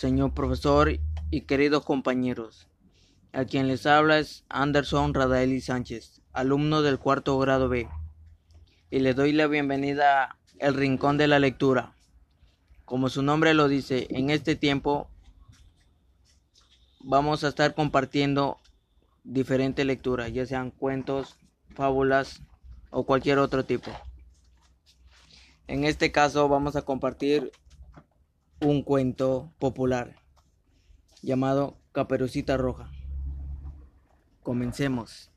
señor profesor y queridos compañeros. A quien les habla es Anderson Radaeli Sánchez, alumno del cuarto grado B, y le doy la bienvenida a El Rincón de la Lectura. Como su nombre lo dice, en este tiempo vamos a estar compartiendo diferentes lecturas, ya sean cuentos, fábulas o cualquier otro tipo. En este caso vamos a compartir un cuento popular llamado Caperucita Roja. Comencemos.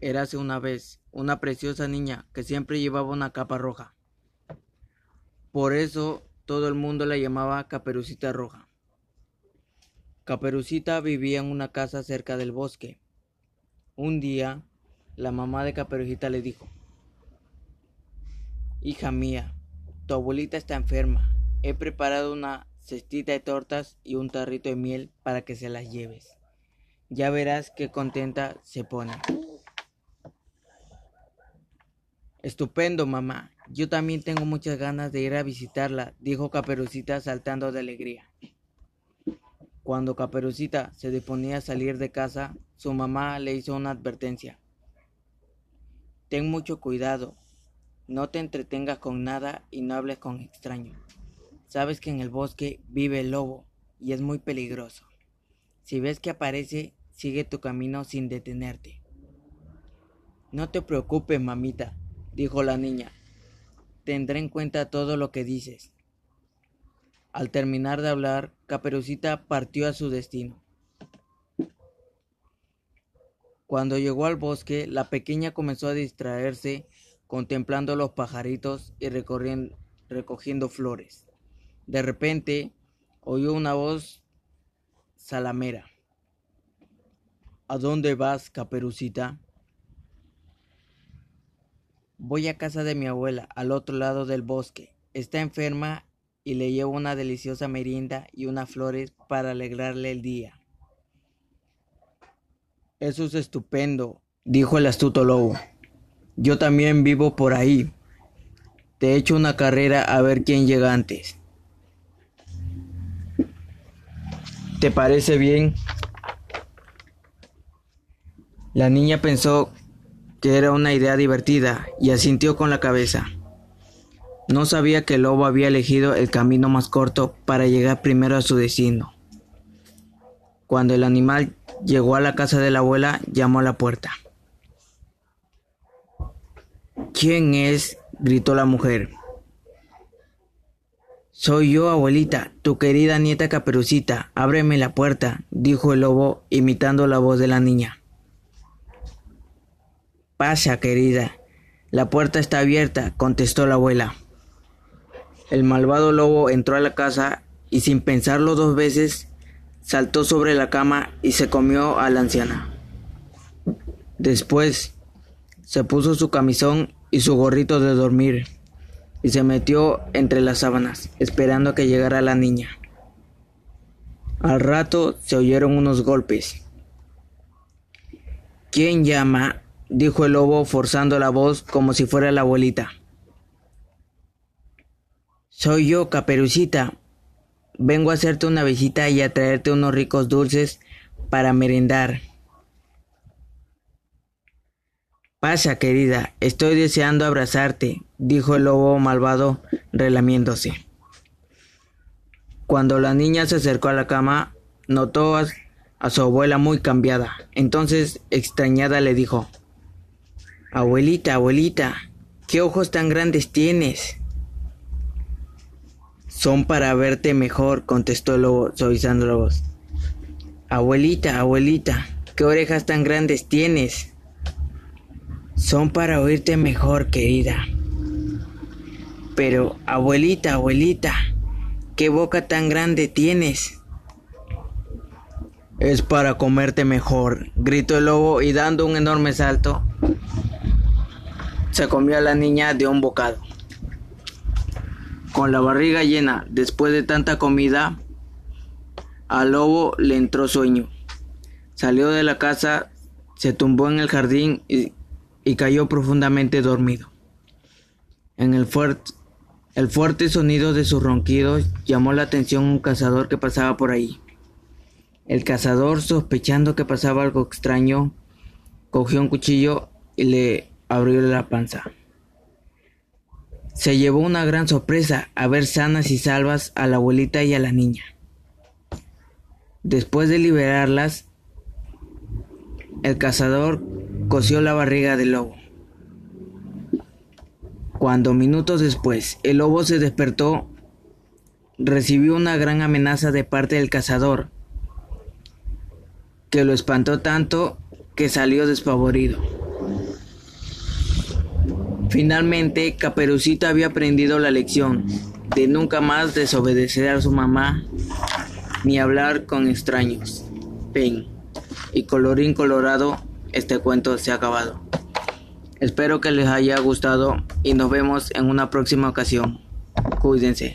Érase una vez una preciosa niña que siempre llevaba una capa roja. Por eso todo el mundo la llamaba Caperucita Roja. Caperucita vivía en una casa cerca del bosque. Un día, la mamá de Caperucita le dijo, Hija mía, tu abuelita está enferma. He preparado una cestita de tortas y un tarrito de miel para que se las lleves. Ya verás qué contenta se pone. Estupendo, mamá. Yo también tengo muchas ganas de ir a visitarla, dijo Caperucita saltando de alegría. Cuando Caperucita se disponía a salir de casa, su mamá le hizo una advertencia. Ten mucho cuidado, no te entretengas con nada y no hables con extraños. Sabes que en el bosque vive el lobo y es muy peligroso. Si ves que aparece, sigue tu camino sin detenerte. No te preocupes, mamita, dijo la niña. Tendré en cuenta todo lo que dices. Al terminar de hablar, Caperucita partió a su destino. Cuando llegó al bosque, la pequeña comenzó a distraerse contemplando los pajaritos y recogiendo flores. De repente oyó una voz salamera. ¿A dónde vas, caperucita? Voy a casa de mi abuela, al otro lado del bosque. Está enferma y le llevo una deliciosa merienda y unas flores para alegrarle el día. Eso es estupendo, dijo el astuto lobo. Yo también vivo por ahí. Te echo una carrera a ver quién llega antes. ¿Te parece bien? La niña pensó que era una idea divertida y asintió con la cabeza. No sabía que el lobo había elegido el camino más corto para llegar primero a su destino. Cuando el animal llegó a la casa de la abuela, llamó a la puerta. ¿Quién es? gritó la mujer. Soy yo, abuelita, tu querida nieta Caperucita. Ábreme la puerta, dijo el lobo, imitando la voz de la niña. Pasa, querida. La puerta está abierta, contestó la abuela. El malvado lobo entró a la casa y sin pensarlo dos veces, saltó sobre la cama y se comió a la anciana. Después se puso su camisón y su gorrito de dormir y se metió entre las sábanas, esperando que llegara la niña. Al rato se oyeron unos golpes. ¿Quién llama? dijo el lobo forzando la voz como si fuera la abuelita. Soy yo, Caperucita. Vengo a hacerte una visita y a traerte unos ricos dulces para merendar. Pasa, querida, estoy deseando abrazarte, dijo el lobo malvado relamiéndose. Cuando la niña se acercó a la cama, notó a, su abuela muy cambiada. Entonces, extrañada, le dijo, Abuelita, abuelita, ¿qué ojos tan grandes tienes? Son para verte mejor, contestó el lobo, suavizando la voz. Abuelita, abuelita, ¿qué orejas tan grandes tienes? Son para oírte mejor, querida. Pero, abuelita, abuelita, ¿qué boca tan grande tienes? Es para comerte mejor, gritó el lobo y dando un enorme salto, se comió a la niña de un bocado. Con la barriga llena, después de tanta comida, al lobo le entró sueño. Salió de la casa, se tumbó en el jardín y y cayó profundamente dormido. En el fuerte, El fuerte sonido de sus ronquidos llamó la atención a un cazador que pasaba por ahí. El cazador, sospechando que pasaba algo extraño, cogió un cuchillo y le abrió la panza. Se llevó una gran sorpresa a ver sanas y salvas a la abuelita y a la niña. Después de liberarlas, el cazador cosió la barriga del lobo. Cuando minutos después el lobo se despertó, recibió una gran amenaza de parte del cazador, que lo espantó tanto que salió despavorido. Finalmente, Caperucita había aprendido la lección de nunca más desobedecer a su mamá ni hablar con extraños. Fin. Y colorín colorado, este cuento se ha acabado. Espero que les haya gustado y nos vemos en una próxima ocasión. Cuídense.